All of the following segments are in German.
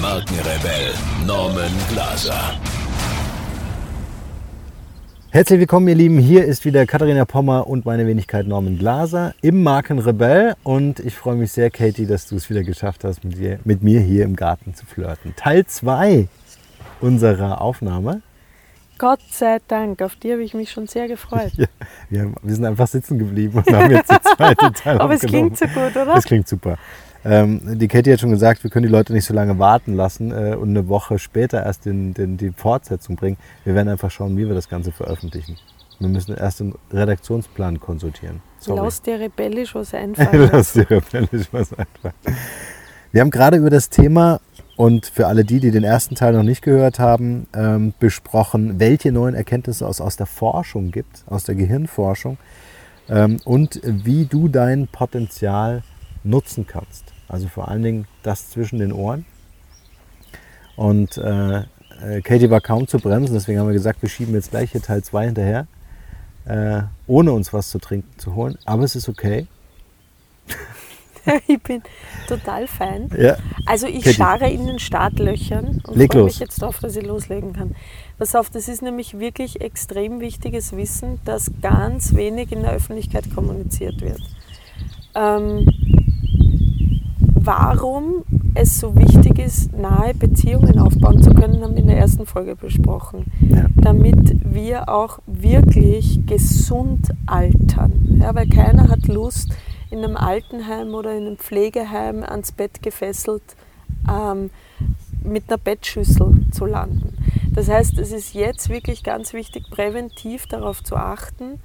Markenrebell Norman Glaser. Herzlich willkommen, ihr Lieben. Hier ist wieder Katharina Pommer und meine Wenigkeit Norman Glaser im Markenrebell. Und ich freue mich sehr, Katie, dass du es wieder geschafft hast, mit, dir, mit mir hier im Garten zu flirten. Teil 2 unserer Aufnahme. Gott sei Dank, auf die habe ich mich schon sehr gefreut. Ja, wir, haben, wir, sind einfach sitzen geblieben und haben jetzt den zweiten Teil Aber es klingt so gut, oder? Es klingt super. Ähm, die Katie hat schon gesagt, wir können die Leute nicht so lange warten lassen äh, und eine Woche später erst den, den, die Fortsetzung bringen. Wir werden einfach schauen, wie wir das Ganze veröffentlichen. Wir müssen erst den Redaktionsplan konsultieren. Sorry. Lass dir rebellisch was einfallen. Lass dir rebellisch was einfallen. Wir haben gerade über das Thema und für alle die, die den ersten Teil noch nicht gehört haben, ähm, besprochen, welche neuen Erkenntnisse es aus der Forschung gibt, aus der Gehirnforschung ähm, und wie du dein Potenzial nutzen kannst. Also vor allen Dingen das zwischen den Ohren. Und äh, äh, Katie war kaum zu bremsen, deswegen haben wir gesagt, wir schieben jetzt gleich hier Teil 2 hinterher, äh, ohne uns was zu trinken zu holen. Aber es ist okay. ich bin total fein. Ja. Also ich Katie. scharre in den Startlöchern und Leg freue los. mich jetzt darauf, dass ich loslegen kann. Pass auf, das ist nämlich wirklich extrem wichtiges Wissen, das ganz wenig in der Öffentlichkeit kommuniziert wird. Ähm, warum es so wichtig ist, nahe Beziehungen aufbauen zu können, haben wir in der ersten Folge besprochen. Ja. Damit wir auch wirklich gesund altern. Ja, weil keiner hat Lust, in einem Altenheim oder in einem Pflegeheim ans Bett gefesselt ähm, mit einer Bettschüssel zu landen. Das heißt, es ist jetzt wirklich ganz wichtig, präventiv darauf zu achten,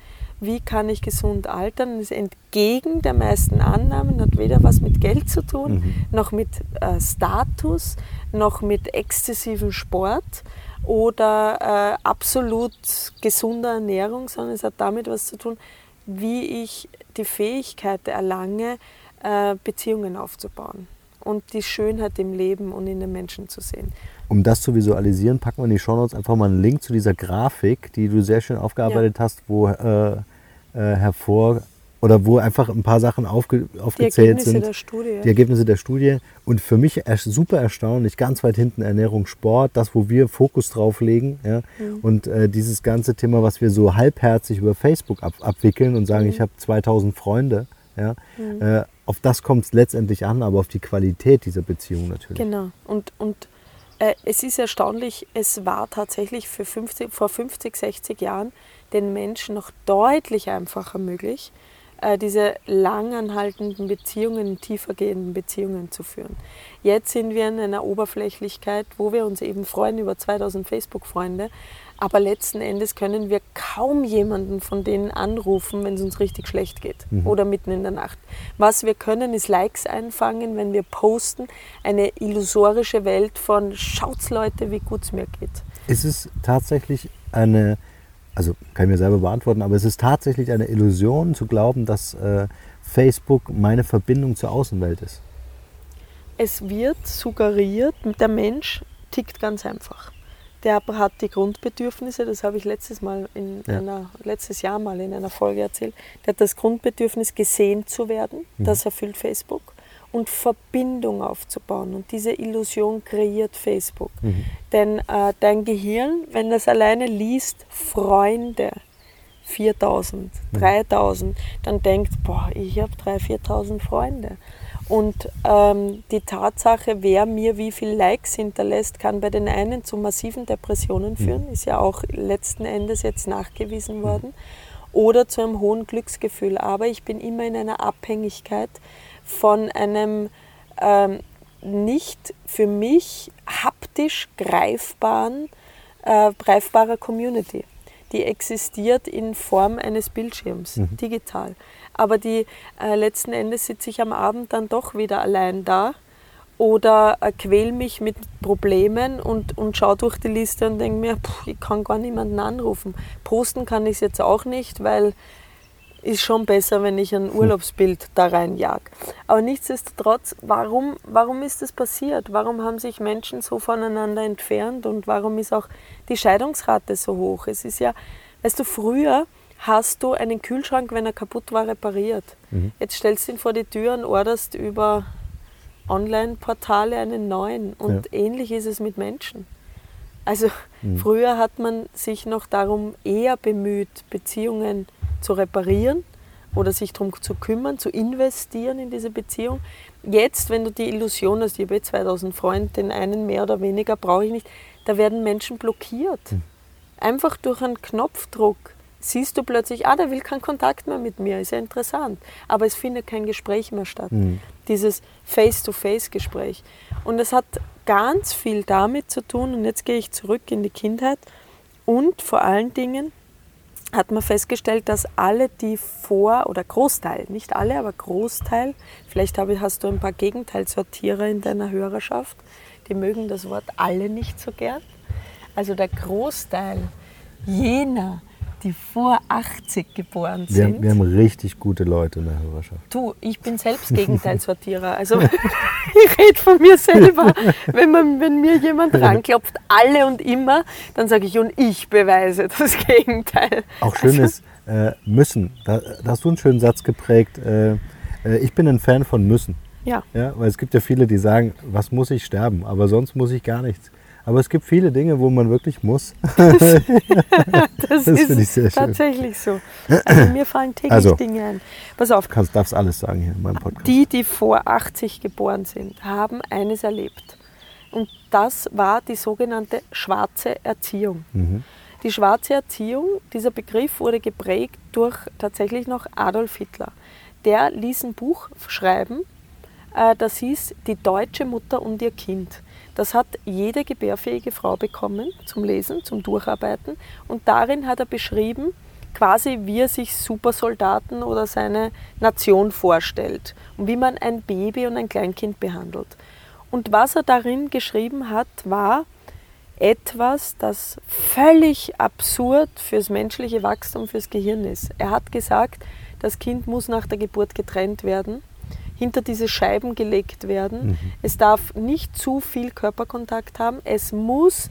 wie kann ich gesund altern. Das ist entgegen der meisten Annahmen, hat weder was mit Geld zu tun, mhm. noch mit äh, Status, noch mit exzessivem Sport oder äh, absolut gesunder Ernährung, sondern es hat damit was zu tun, wie ich die Fähigkeit erlange, äh, Beziehungen aufzubauen und die Schönheit im Leben und in den Menschen zu sehen. Um das zu visualisieren, packen wir in die Show Notes einfach mal einen Link zu dieser Grafik, die du sehr schön aufgearbeitet ja. hast, wo äh, äh, hervor oder wo einfach ein paar Sachen aufge, aufgezählt die sind. Der Studie. Die Ergebnisse der Studie. Und für mich super erstaunlich, ganz weit hinten Ernährung, Sport, das, wo wir Fokus drauf legen. Ja? Mhm. Und äh, dieses ganze Thema, was wir so halbherzig über Facebook ab, abwickeln und sagen, mhm. ich habe 2000 Freunde. Ja? Mhm. Äh, auf das kommt es letztendlich an, aber auf die Qualität dieser Beziehung natürlich. Genau. Und, und äh, es ist erstaunlich, es war tatsächlich für 50, vor 50, 60 Jahren den Menschen noch deutlich einfacher möglich, äh, diese langanhaltenden Beziehungen, tiefergehenden Beziehungen zu führen. Jetzt sind wir in einer Oberflächlichkeit, wo wir uns eben freuen über 2000 Facebook-Freunde, aber letzten Endes können wir kaum jemanden von denen anrufen, wenn es uns richtig schlecht geht mhm. oder mitten in der Nacht. Was wir können, ist Likes einfangen, wenn wir posten, eine illusorische Welt von schaut's Leute, wie gut es mir geht. Ist es tatsächlich eine also kann ich mir selber beantworten, aber es ist tatsächlich eine Illusion zu glauben, dass äh, Facebook meine Verbindung zur Außenwelt ist. Es wird suggeriert, der Mensch tickt ganz einfach. Der hat die Grundbedürfnisse, das habe ich letztes, mal in ja. einer, letztes Jahr mal in einer Folge erzählt. Der hat das Grundbedürfnis, gesehen zu werden. Mhm. Das erfüllt Facebook und Verbindung aufzubauen. Und diese Illusion kreiert Facebook. Mhm. Denn äh, dein Gehirn, wenn das alleine liest, Freunde, 4000, mhm. 3000, dann denkt, boah, ich habe 3.000, 4.000 Freunde. Und ähm, die Tatsache, wer mir wie viele Likes hinterlässt, kann bei den einen zu massiven Depressionen mhm. führen, mhm. ist ja auch letzten Endes jetzt nachgewiesen mhm. worden, oder zu einem hohen Glücksgefühl. Aber ich bin immer in einer Abhängigkeit von einem ähm, nicht für mich haptisch greifbaren, äh, greifbarer Community. Die existiert in Form eines Bildschirms, mhm. digital. Aber die äh, letzten Endes sitze ich am Abend dann doch wieder allein da oder äh, quäl mich mit Problemen und, und schaue durch die Liste und denke mir, pff, ich kann gar niemanden anrufen. Posten kann ich es jetzt auch nicht, weil ist schon besser, wenn ich ein Urlaubsbild da reinjag. Aber nichtsdestotrotz, warum, warum ist das passiert? Warum haben sich Menschen so voneinander entfernt und warum ist auch die Scheidungsrate so hoch? Es ist ja, weißt du, früher hast du einen Kühlschrank, wenn er kaputt war, repariert. Mhm. Jetzt stellst du ihn vor die Tür und orderst über Online-Portale einen neuen. Und ja. ähnlich ist es mit Menschen. Also mhm. früher hat man sich noch darum eher bemüht, Beziehungen zu reparieren oder sich darum zu kümmern, zu investieren in diese Beziehung. Jetzt, wenn du die Illusion hast, ich habe 2000 Freunde, den einen mehr oder weniger brauche ich nicht, da werden Menschen blockiert. Mhm. Einfach durch einen Knopfdruck siehst du plötzlich, ah, der will keinen Kontakt mehr mit mir, ist ja interessant. Aber es findet kein Gespräch mehr statt. Mhm. Dieses Face-to-Face-Gespräch. Und es hat ganz viel damit zu tun, und jetzt gehe ich zurück in die Kindheit, und vor allen Dingen hat man festgestellt, dass alle, die vor, oder Großteil, nicht alle, aber Großteil, vielleicht hast du ein paar Gegenteilsortierer in deiner Hörerschaft, die mögen das Wort alle nicht so gern. Also der Großteil jener, die vor 80 geboren sind. Wir haben, wir haben richtig gute Leute in der Hörerschaft. Du, ich bin selbst Gegenteilsortierer. Also ich rede von mir selber. Wenn, man, wenn mir jemand ranklopft, alle und immer, dann sage ich, und ich beweise das Gegenteil. Auch schön also, ist, äh, müssen. Da, da, hast du einen schönen Satz geprägt. Äh, äh, ich bin ein Fan von müssen. Ja. ja. Weil es gibt ja viele, die sagen, was muss ich sterben? Aber sonst muss ich gar nichts. Aber es gibt viele Dinge, wo man wirklich muss. das, das ist tatsächlich schön. so. Also mir fallen täglich also, Dinge ein. Pass auf. Du darfst alles sagen hier in meinem Podcast. Die, die vor 80 geboren sind, haben eines erlebt. Und das war die sogenannte schwarze Erziehung. Mhm. Die schwarze Erziehung, dieser Begriff wurde geprägt durch tatsächlich noch Adolf Hitler. Der ließ ein Buch schreiben, äh, das hieß Die deutsche Mutter und ihr Kind. Das hat jede gebärfähige Frau bekommen zum Lesen, zum Durcharbeiten. Und darin hat er beschrieben, quasi wie er sich Supersoldaten oder seine Nation vorstellt und wie man ein Baby und ein Kleinkind behandelt. Und was er darin geschrieben hat, war etwas, das völlig absurd fürs menschliche Wachstum, fürs Gehirn ist. Er hat gesagt, das Kind muss nach der Geburt getrennt werden hinter diese Scheiben gelegt werden. Mhm. Es darf nicht zu viel Körperkontakt haben. Es muss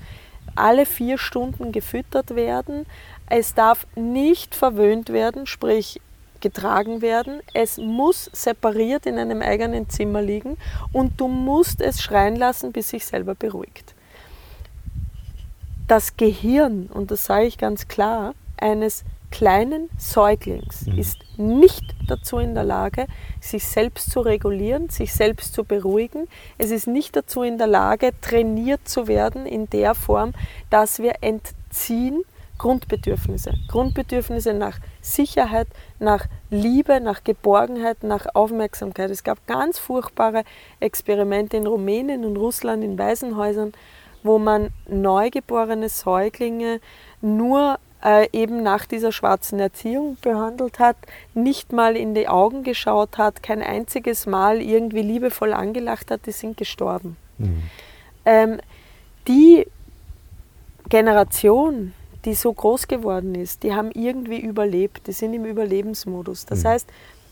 alle vier Stunden gefüttert werden. Es darf nicht verwöhnt werden, sprich getragen werden. Es muss separiert in einem eigenen Zimmer liegen und du musst es schreien lassen, bis sich selber beruhigt. Das Gehirn, und das sage ich ganz klar, eines kleinen Säuglings mhm. ist nicht dazu in der Lage, sich selbst zu regulieren, sich selbst zu beruhigen. Es ist nicht dazu in der Lage, trainiert zu werden in der Form, dass wir entziehen Grundbedürfnisse. Grundbedürfnisse nach Sicherheit, nach Liebe, nach Geborgenheit, nach Aufmerksamkeit. Es gab ganz furchtbare Experimente in Rumänien und Russland in Waisenhäusern, wo man neugeborene Säuglinge nur äh, eben nach dieser schwarzen Erziehung behandelt hat, nicht mal in die Augen geschaut hat, kein einziges Mal irgendwie liebevoll angelacht hat, die sind gestorben. Mhm. Ähm, die Generation, die so groß geworden ist, die haben irgendwie überlebt, die sind im Überlebensmodus. Das mhm. heißt,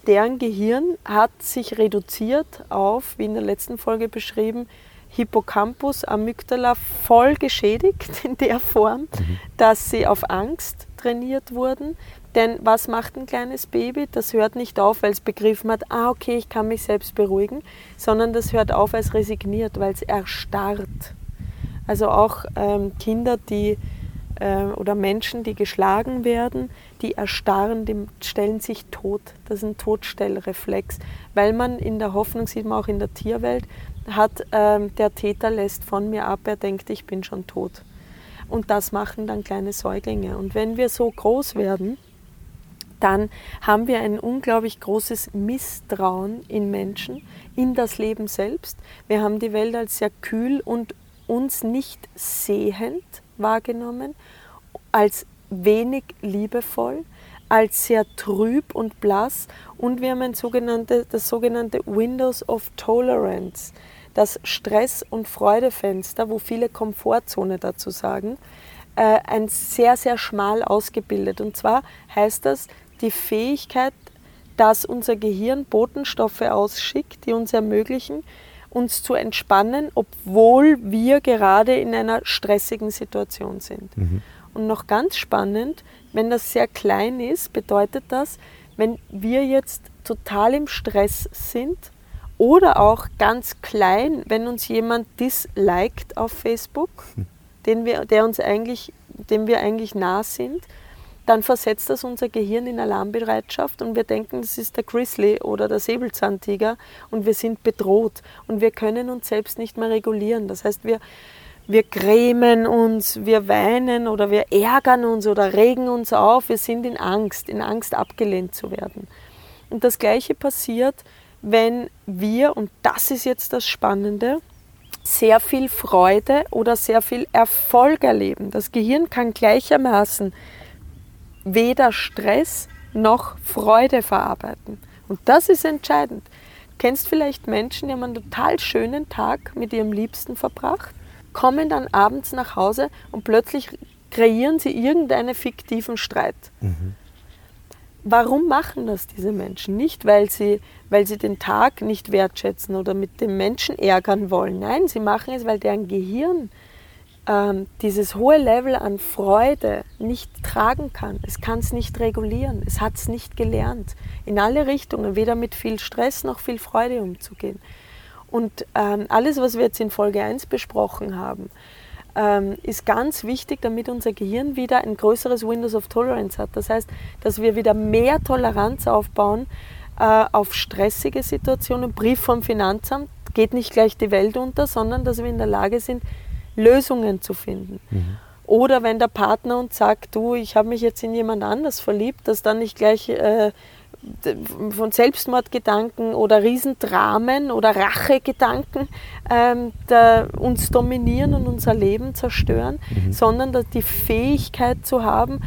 deren Gehirn hat sich reduziert auf, wie in der letzten Folge beschrieben, Hippocampus, Amygdala voll geschädigt in der Form, mhm. dass sie auf Angst trainiert wurden. Denn was macht ein kleines Baby? Das hört nicht auf, weil es begriffen hat, ah okay, ich kann mich selbst beruhigen, sondern das hört auf, weil es resigniert, weil es erstarrt. Also auch ähm, Kinder, die äh, oder Menschen, die geschlagen werden, die erstarren, die stellen sich tot. Das ist ein Todstellreflex, weil man in der Hoffnung, sieht man auch in der Tierwelt, hat ähm, der Täter lässt von mir ab, er denkt, ich bin schon tot. Und das machen dann kleine Säuglinge. Und wenn wir so groß werden, dann haben wir ein unglaublich großes Misstrauen in Menschen, in das Leben selbst. Wir haben die Welt als sehr kühl und uns nicht sehend wahrgenommen, als wenig liebevoll, als sehr trüb und blass und wir haben ein sogenannte, das sogenannte Windows of Tolerance. Das Stress- und Freudefenster, wo viele Komfortzone dazu sagen, äh, ein sehr, sehr schmal ausgebildet. Und zwar heißt das die Fähigkeit, dass unser Gehirn Botenstoffe ausschickt, die uns ermöglichen, uns zu entspannen, obwohl wir gerade in einer stressigen Situation sind. Mhm. Und noch ganz spannend, wenn das sehr klein ist, bedeutet das, wenn wir jetzt total im Stress sind oder auch ganz klein, wenn uns jemand disliked auf Facebook, hm. den wir, der uns eigentlich, dem wir eigentlich nah sind, dann versetzt das unser Gehirn in Alarmbereitschaft und wir denken, das ist der Grizzly oder der Säbelzahntiger und wir sind bedroht und wir können uns selbst nicht mehr regulieren. Das heißt, wir, wir grämen uns, wir weinen oder wir ärgern uns oder regen uns auf, wir sind in Angst, in Angst abgelehnt zu werden. Und das Gleiche passiert, wenn wir, und das ist jetzt das Spannende, sehr viel Freude oder sehr viel Erfolg erleben. Das Gehirn kann gleichermaßen weder Stress noch Freude verarbeiten. Und das ist entscheidend. Du kennst vielleicht Menschen, die haben einen total schönen Tag mit ihrem Liebsten verbracht kommen dann abends nach Hause und plötzlich kreieren sie irgendeinen fiktiven Streit. Mhm. Warum machen das diese Menschen? Nicht, weil sie, weil sie den Tag nicht wertschätzen oder mit dem Menschen ärgern wollen. Nein, sie machen es, weil deren Gehirn ähm, dieses hohe Level an Freude nicht tragen kann. Es kann es nicht regulieren. Es hat es nicht gelernt. In alle Richtungen, weder mit viel Stress noch viel Freude umzugehen. Und ähm, alles, was wir jetzt in Folge 1 besprochen haben, ähm, ist ganz wichtig, damit unser Gehirn wieder ein größeres Windows of Tolerance hat. Das heißt, dass wir wieder mehr Toleranz aufbauen äh, auf stressige Situationen. Brief vom Finanzamt geht nicht gleich die Welt unter, sondern dass wir in der Lage sind, Lösungen zu finden. Mhm. Oder wenn der Partner uns sagt, du, ich habe mich jetzt in jemand anders verliebt, dass dann nicht gleich äh, von Selbstmordgedanken oder Riesendramen oder Rachegedanken ähm, uns dominieren und unser Leben zerstören, mhm. sondern die Fähigkeit zu haben,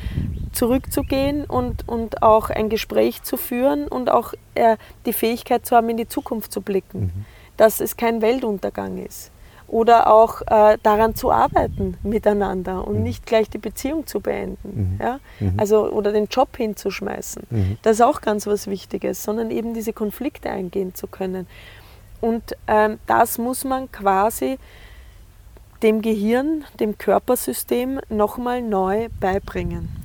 zurückzugehen und, und auch ein Gespräch zu führen und auch äh, die Fähigkeit zu haben, in die Zukunft zu blicken, mhm. dass es kein Weltuntergang ist oder auch äh, daran zu arbeiten miteinander und mhm. nicht gleich die Beziehung zu beenden. Mhm. Ja? Mhm. Also, oder den Job hinzuschmeißen. Mhm. Das ist auch ganz was Wichtiges, sondern eben diese Konflikte eingehen zu können. Und ähm, das muss man quasi dem Gehirn, dem Körpersystem nochmal neu beibringen.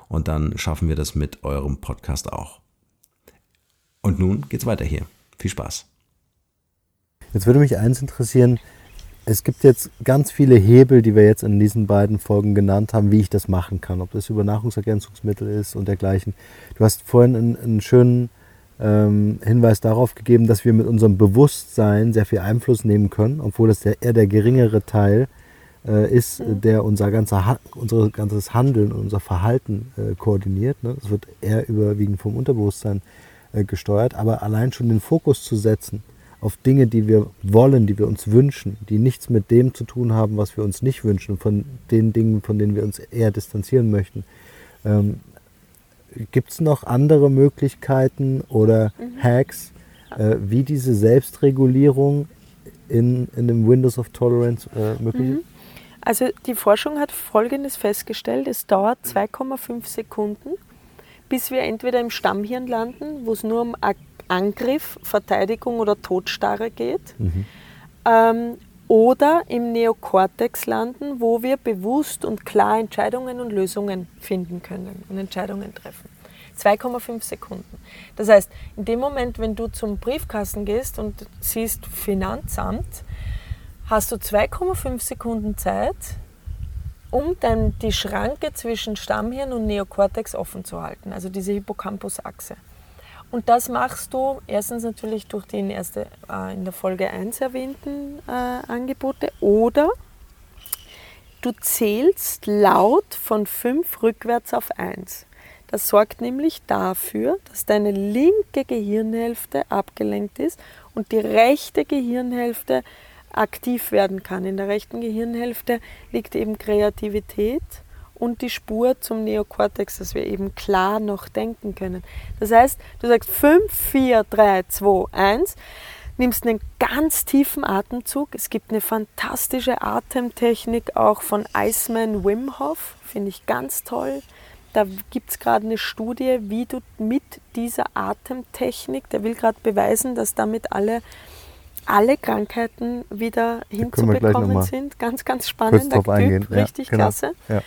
und dann schaffen wir das mit eurem Podcast auch. Und nun geht's weiter hier. Viel Spaß. Jetzt würde mich eins interessieren. Es gibt jetzt ganz viele Hebel, die wir jetzt in diesen beiden Folgen genannt haben, wie ich das machen kann. Ob das über Nahrungsergänzungsmittel ist und dergleichen. Du hast vorhin einen, einen schönen ähm, Hinweis darauf gegeben, dass wir mit unserem Bewusstsein sehr viel Einfluss nehmen können, obwohl das der, eher der geringere Teil äh, ist, mhm. der unser, ganzer, unser ganzes Handeln und unser Verhalten äh, koordiniert. Ne? Das wird eher überwiegend vom Unterbewusstsein äh, gesteuert, aber allein schon den Fokus zu setzen auf Dinge, die wir wollen, die wir uns wünschen, die nichts mit dem zu tun haben, was wir uns nicht wünschen, von den Dingen, von denen wir uns eher distanzieren möchten. Ähm, Gibt es noch andere Möglichkeiten oder mhm. Hacks, äh, wie diese Selbstregulierung in, in dem Windows of Tolerance äh, möglich ist? Mhm. Also die Forschung hat Folgendes festgestellt, es dauert 2,5 Sekunden, bis wir entweder im Stammhirn landen, wo es nur um Angriff, Verteidigung oder Todstarre geht, mhm. ähm, oder im Neokortex landen, wo wir bewusst und klar Entscheidungen und Lösungen finden können und Entscheidungen treffen. 2,5 Sekunden. Das heißt, in dem Moment, wenn du zum Briefkasten gehst und siehst Finanzamt, hast du 2,5 Sekunden Zeit, um dann die Schranke zwischen Stammhirn und Neokortex offen zu halten, also diese Hippocampus-Achse. Und das machst du erstens natürlich durch die in, erste, äh, in der Folge 1 erwähnten äh, Angebote oder du zählst laut von 5 rückwärts auf 1. Das sorgt nämlich dafür, dass deine linke Gehirnhälfte abgelenkt ist und die rechte Gehirnhälfte aktiv werden kann. In der rechten Gehirnhälfte liegt eben Kreativität und die Spur zum Neokortex, dass wir eben klar noch denken können. Das heißt, du sagst 5, 4, 3, 2, 1, nimmst einen ganz tiefen Atemzug. Es gibt eine fantastische Atemtechnik auch von Iceman Wim Hof, finde ich ganz toll. Da gibt es gerade eine Studie, wie du mit dieser Atemtechnik, der will gerade beweisen, dass damit alle, alle Krankheiten wieder hinzubekommen sind. Ganz, ganz spannend. Der Typ, richtig ja, genau. klasse. Ja.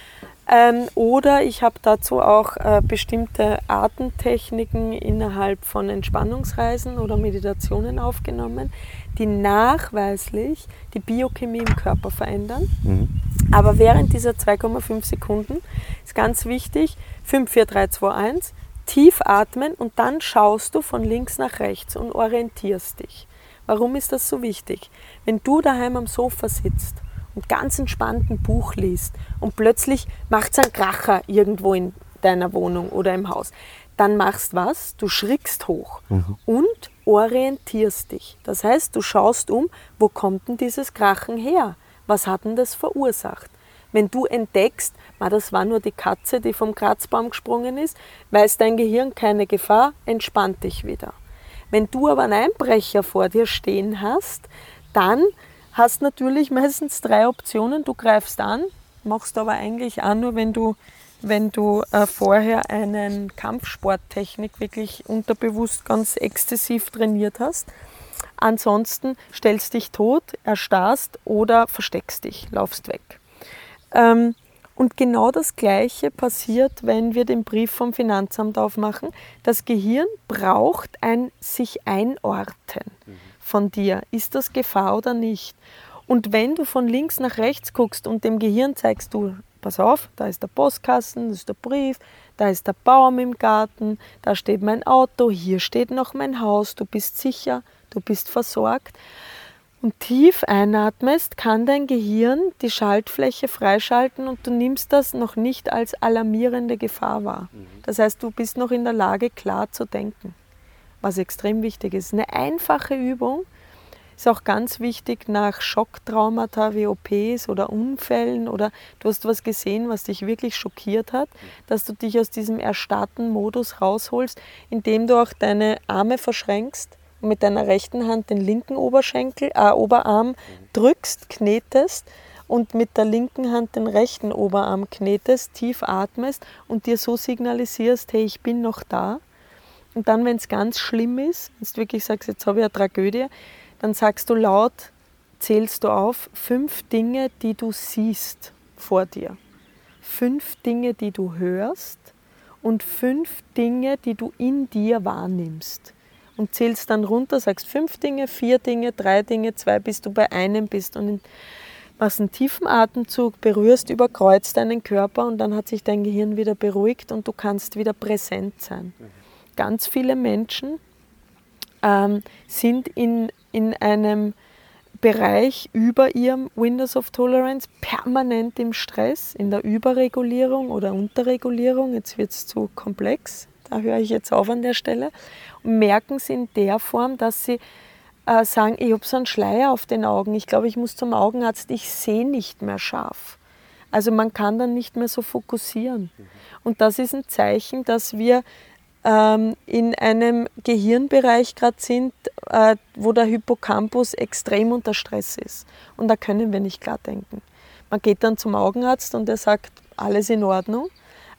Ähm, oder ich habe dazu auch äh, bestimmte Atemtechniken innerhalb von Entspannungsreisen oder Meditationen aufgenommen, die nachweislich die Biochemie im Körper verändern. Mhm. Aber während dieser 2,5 Sekunden ist ganz wichtig, 5, 4, 3, 2, 1, tief atmen und dann schaust du von links nach rechts und orientierst dich. Warum ist das so wichtig? Wenn du daheim am Sofa sitzt und ganz entspannt ein Buch liest und plötzlich macht es einen Kracher irgendwo in deiner Wohnung oder im Haus, dann machst was? Du schrickst hoch mhm. und orientierst dich. Das heißt, du schaust um, wo kommt denn dieses Krachen her? Was hat denn das verursacht? Wenn du entdeckst, das war nur die Katze, die vom Kratzbaum gesprungen ist, weiß dein Gehirn keine Gefahr, entspannt dich wieder. Wenn du aber einen Einbrecher vor dir stehen hast, dann hast natürlich meistens drei Optionen. Du greifst an, machst aber eigentlich auch nur, wenn du, wenn du äh, vorher einen Kampfsporttechnik wirklich unterbewusst ganz exzessiv trainiert hast. Ansonsten stellst dich tot, erstarrst oder versteckst dich, laufst weg. Ähm, und genau das Gleiche passiert, wenn wir den Brief vom Finanzamt aufmachen. Das Gehirn braucht ein sich einordnen. Mhm von dir. Ist das Gefahr oder nicht? Und wenn du von links nach rechts guckst und dem Gehirn zeigst du, pass auf, da ist der Postkasten, das ist der Brief, da ist der Baum im Garten, da steht mein Auto, hier steht noch mein Haus, du bist sicher, du bist versorgt. Und tief einatmest, kann dein Gehirn die Schaltfläche freischalten und du nimmst das noch nicht als alarmierende Gefahr wahr. Mhm. Das heißt, du bist noch in der Lage, klar zu denken was extrem wichtig ist. Eine einfache Übung ist auch ganz wichtig nach Schocktraumata wie OPs oder Unfällen oder du hast was gesehen, was dich wirklich schockiert hat, dass du dich aus diesem erstarrten Modus rausholst, indem du auch deine Arme verschränkst und mit deiner rechten Hand den linken Oberschenkel, äh, Oberarm drückst, knetest und mit der linken Hand den rechten Oberarm knetest, tief atmest und dir so signalisierst, hey, ich bin noch da und dann, wenn es ganz schlimm ist, wenn du wirklich sagst, jetzt habe ich eine Tragödie, dann sagst du laut, zählst du auf, fünf Dinge, die du siehst vor dir. Fünf Dinge, die du hörst und fünf Dinge, die du in dir wahrnimmst. Und zählst dann runter, sagst fünf Dinge, vier Dinge, drei Dinge, zwei, bis du bei einem bist. Und machst einen tiefen Atemzug, berührst, überkreuzt deinen Körper und dann hat sich dein Gehirn wieder beruhigt und du kannst wieder präsent sein. Mhm ganz viele Menschen ähm, sind in, in einem Bereich über ihrem Windows of Tolerance permanent im Stress, in der Überregulierung oder Unterregulierung. Jetzt wird es zu komplex, da höre ich jetzt auf an der Stelle. Und merken sie in der Form, dass sie äh, sagen, ich habe so einen Schleier auf den Augen, ich glaube, ich muss zum Augenarzt, ich sehe nicht mehr scharf. Also man kann dann nicht mehr so fokussieren. Und das ist ein Zeichen, dass wir ähm, in einem Gehirnbereich gerade sind, äh, wo der Hippocampus extrem unter Stress ist. Und da können wir nicht klar denken. Man geht dann zum Augenarzt und der sagt, alles in Ordnung.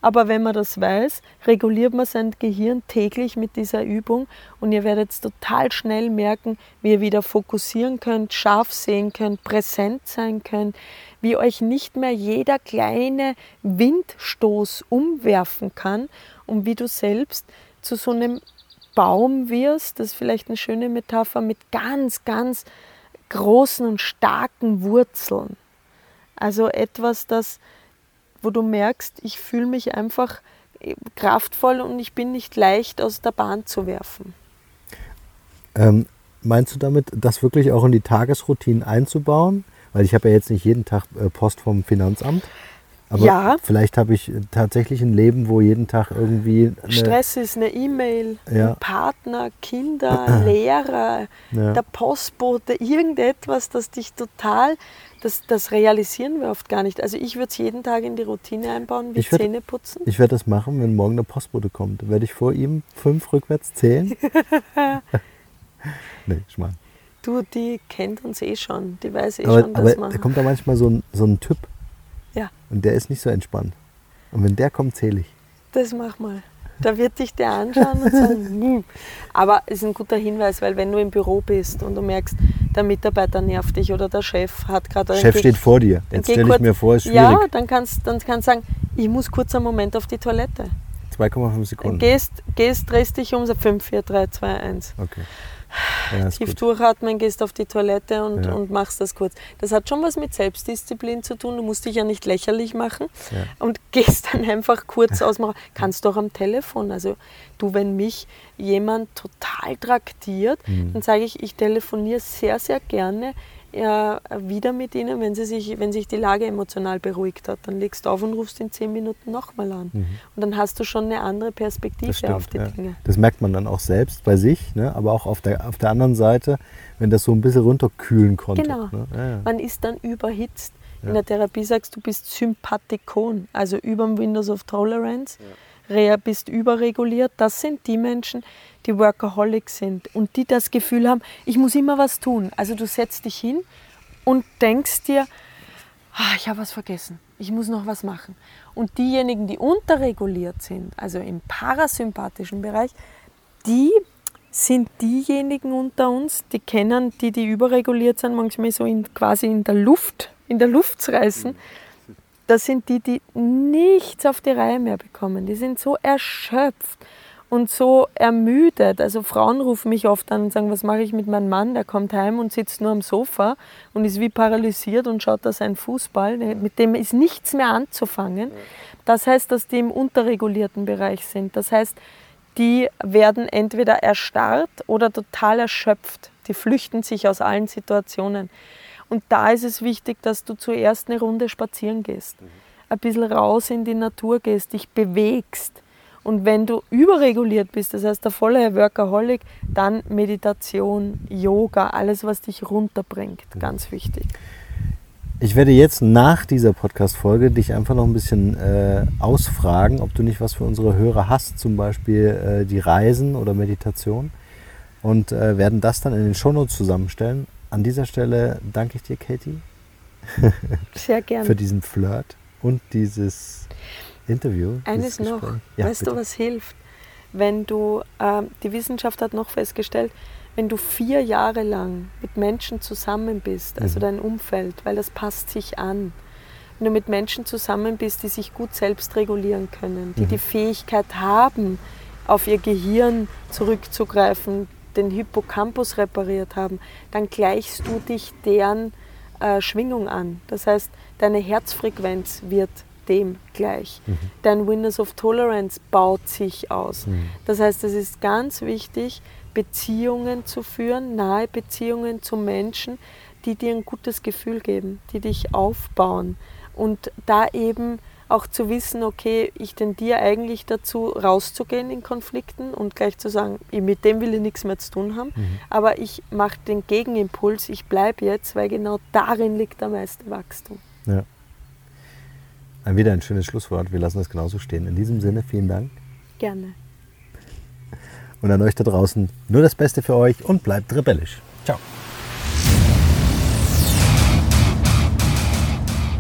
Aber wenn man das weiß, reguliert man sein Gehirn täglich mit dieser Übung und ihr werdet total schnell merken, wie ihr wieder fokussieren könnt, scharf sehen könnt, präsent sein könnt, wie euch nicht mehr jeder kleine Windstoß umwerfen kann und wie du selbst zu so einem Baum wirst, das ist vielleicht eine schöne Metapher, mit ganz, ganz großen und starken Wurzeln. Also etwas, das, wo du merkst, ich fühle mich einfach kraftvoll und ich bin nicht leicht aus der Bahn zu werfen. Ähm, meinst du damit, das wirklich auch in die Tagesroutinen einzubauen? Weil ich habe ja jetzt nicht jeden Tag äh, Post vom Finanzamt. Aber Ja. vielleicht habe ich tatsächlich ein Leben, wo jeden Tag irgendwie. Stress ist eine E-Mail, Ja. ein Partner, Kinder, Lehrer, Ja. der Postbote, irgendetwas, das dich total, das, das realisieren wir oft gar nicht. Also ich würde es jeden Tag in die Routine einbauen, wie Ich würd- Zähne putzen. Ich werde das machen, wenn morgen der Postbote kommt. Werde ich vor ihm fünf rückwärts zählen. nee, Schmarrn. Du, die kennt uns eh schon, die weiß eh Aber, schon, aber dass da man... kommt da manchmal so ein, so ein Typ und der ist nicht so entspannt. Und wenn der kommt, zähle ich. das mach mal. Da wird dich der anschauen und sagen, hm. aber es ist ein guter Hinweis, weil wenn du im Büro bist und du merkst, der Mitarbeiter nervt dich oder der Chef hat gerade... einen Chef Geg- steht vor dir. dann Jetzt stelle ich mir vor, ist schwierig. Ja, dann kannst dann kannst du sagen, ich muss kurz einen Moment auf die Toilette. 2,5 Sekunden. Gehst, gehst, drehst dich um, so 5, 4, 3, 2, 1. Okay. Ja, Tief gut. durchatmen, gehst auf die Toilette und, Ja. und machst das kurz. Das hat schon was mit Selbstdisziplin zu tun. Du musst dich ja nicht lächerlich machen Ja. und gehst dann einfach kurz ausmachen. Kannst doch am Telefon. Also du, wenn mich jemand total traktiert, Mhm. dann sage ich, ich telefoniere sehr, sehr gerne wieder mit ihnen, wenn, sie sich, wenn sich die Lage emotional beruhigt hat. Dann legst du auf und rufst in zehn Minuten nochmal an. Und dann hast du schon eine andere Perspektive Mhm. Das auf stimmt. die Ja. Dinge. Das merkt man dann auch selbst bei sich, ne? aber auch auf der, auf der anderen Seite, wenn das so ein bisschen runterkühlen konnte. Genau. Ne? Ja, ja. Man ist dann überhitzt. Ja. In der Therapie sagst du, bist Sympathikon, also über dem Windows of Tolerance. Rea bist überreguliert. Das sind die Menschen, die Workaholic sind und die das Gefühl haben, ich muss immer was tun. Also du setzt dich hin und denkst dir, ah, ich habe was vergessen, ich muss noch was machen. Und diejenigen, die unterreguliert sind, also im parasympathischen Bereich, die sind diejenigen unter uns, die kennen, die, die überreguliert sind, manchmal so in, quasi in der Luft, in der Luft reißen. Das sind die, die nichts auf die Reihe mehr bekommen. Die sind so erschöpft und so ermüdet. Also Frauen rufen mich oft an und sagen, was mache ich mit meinem Mann? Der kommt heim und sitzt nur am Sofa und ist wie paralysiert und schaut da seinen Fußball. Mit dem ist nichts mehr anzufangen. Das heißt, dass die im unterregulierten Bereich sind. Das heißt, die werden entweder erstarrt oder total erschöpft. Die flüchten sich aus allen Situationen. Und da ist es wichtig, dass du zuerst eine Runde spazieren gehst, ein bisschen raus in die Natur gehst, dich bewegst. Und wenn du überreguliert bist, das heißt der volle Workaholic, dann Meditation, Yoga, alles, was dich runterbringt, ganz wichtig. Ich werde jetzt nach dieser Podcast-Folge dich einfach noch ein bisschen äh, ausfragen, ob du nicht was für unsere Hörer hast, zum Beispiel äh, die Reisen oder Meditation. Und äh, werden das dann in den Shownotes zusammenstellen. An dieser Stelle danke ich dir, Katie, Sehr gerne. für diesen Flirt und dieses Interview. Eines dieses noch. Ja, weißt bitte. du, was hilft? Wenn du, ähm, die Wissenschaft hat noch festgestellt, wenn du vier Jahre lang mit Menschen zusammen bist, also Mhm. dein Umfeld, weil das passt sich an, wenn du mit Menschen zusammen bist, die sich gut selbst regulieren können, die Mhm. die Fähigkeit haben, auf ihr Gehirn zurückzugreifen, den Hippocampus repariert haben, dann gleichst du dich deren äh, Schwingung an. Das heißt, deine Herzfrequenz wird dem gleich. Dein Windows of Tolerance baut sich aus. Das heißt, es ist ganz wichtig, Beziehungen zu führen, nahe Beziehungen zu Menschen, die dir ein gutes Gefühl geben, die dich aufbauen. Und da eben auch zu wissen, okay, ich tendiere eigentlich dazu, rauszugehen in Konflikten und gleich zu sagen, mit dem will ich nichts mehr zu tun haben. Aber ich mache den Gegenimpuls, ich bleibe jetzt, weil genau darin liegt der meiste Wachstum. Ja. Ein- Wieder ein schönes Schlusswort. Wir lassen das genauso stehen. In diesem Sinne, vielen Dank. Gerne. Und an euch da draußen nur das Beste für euch und bleibt rebellisch. Ciao.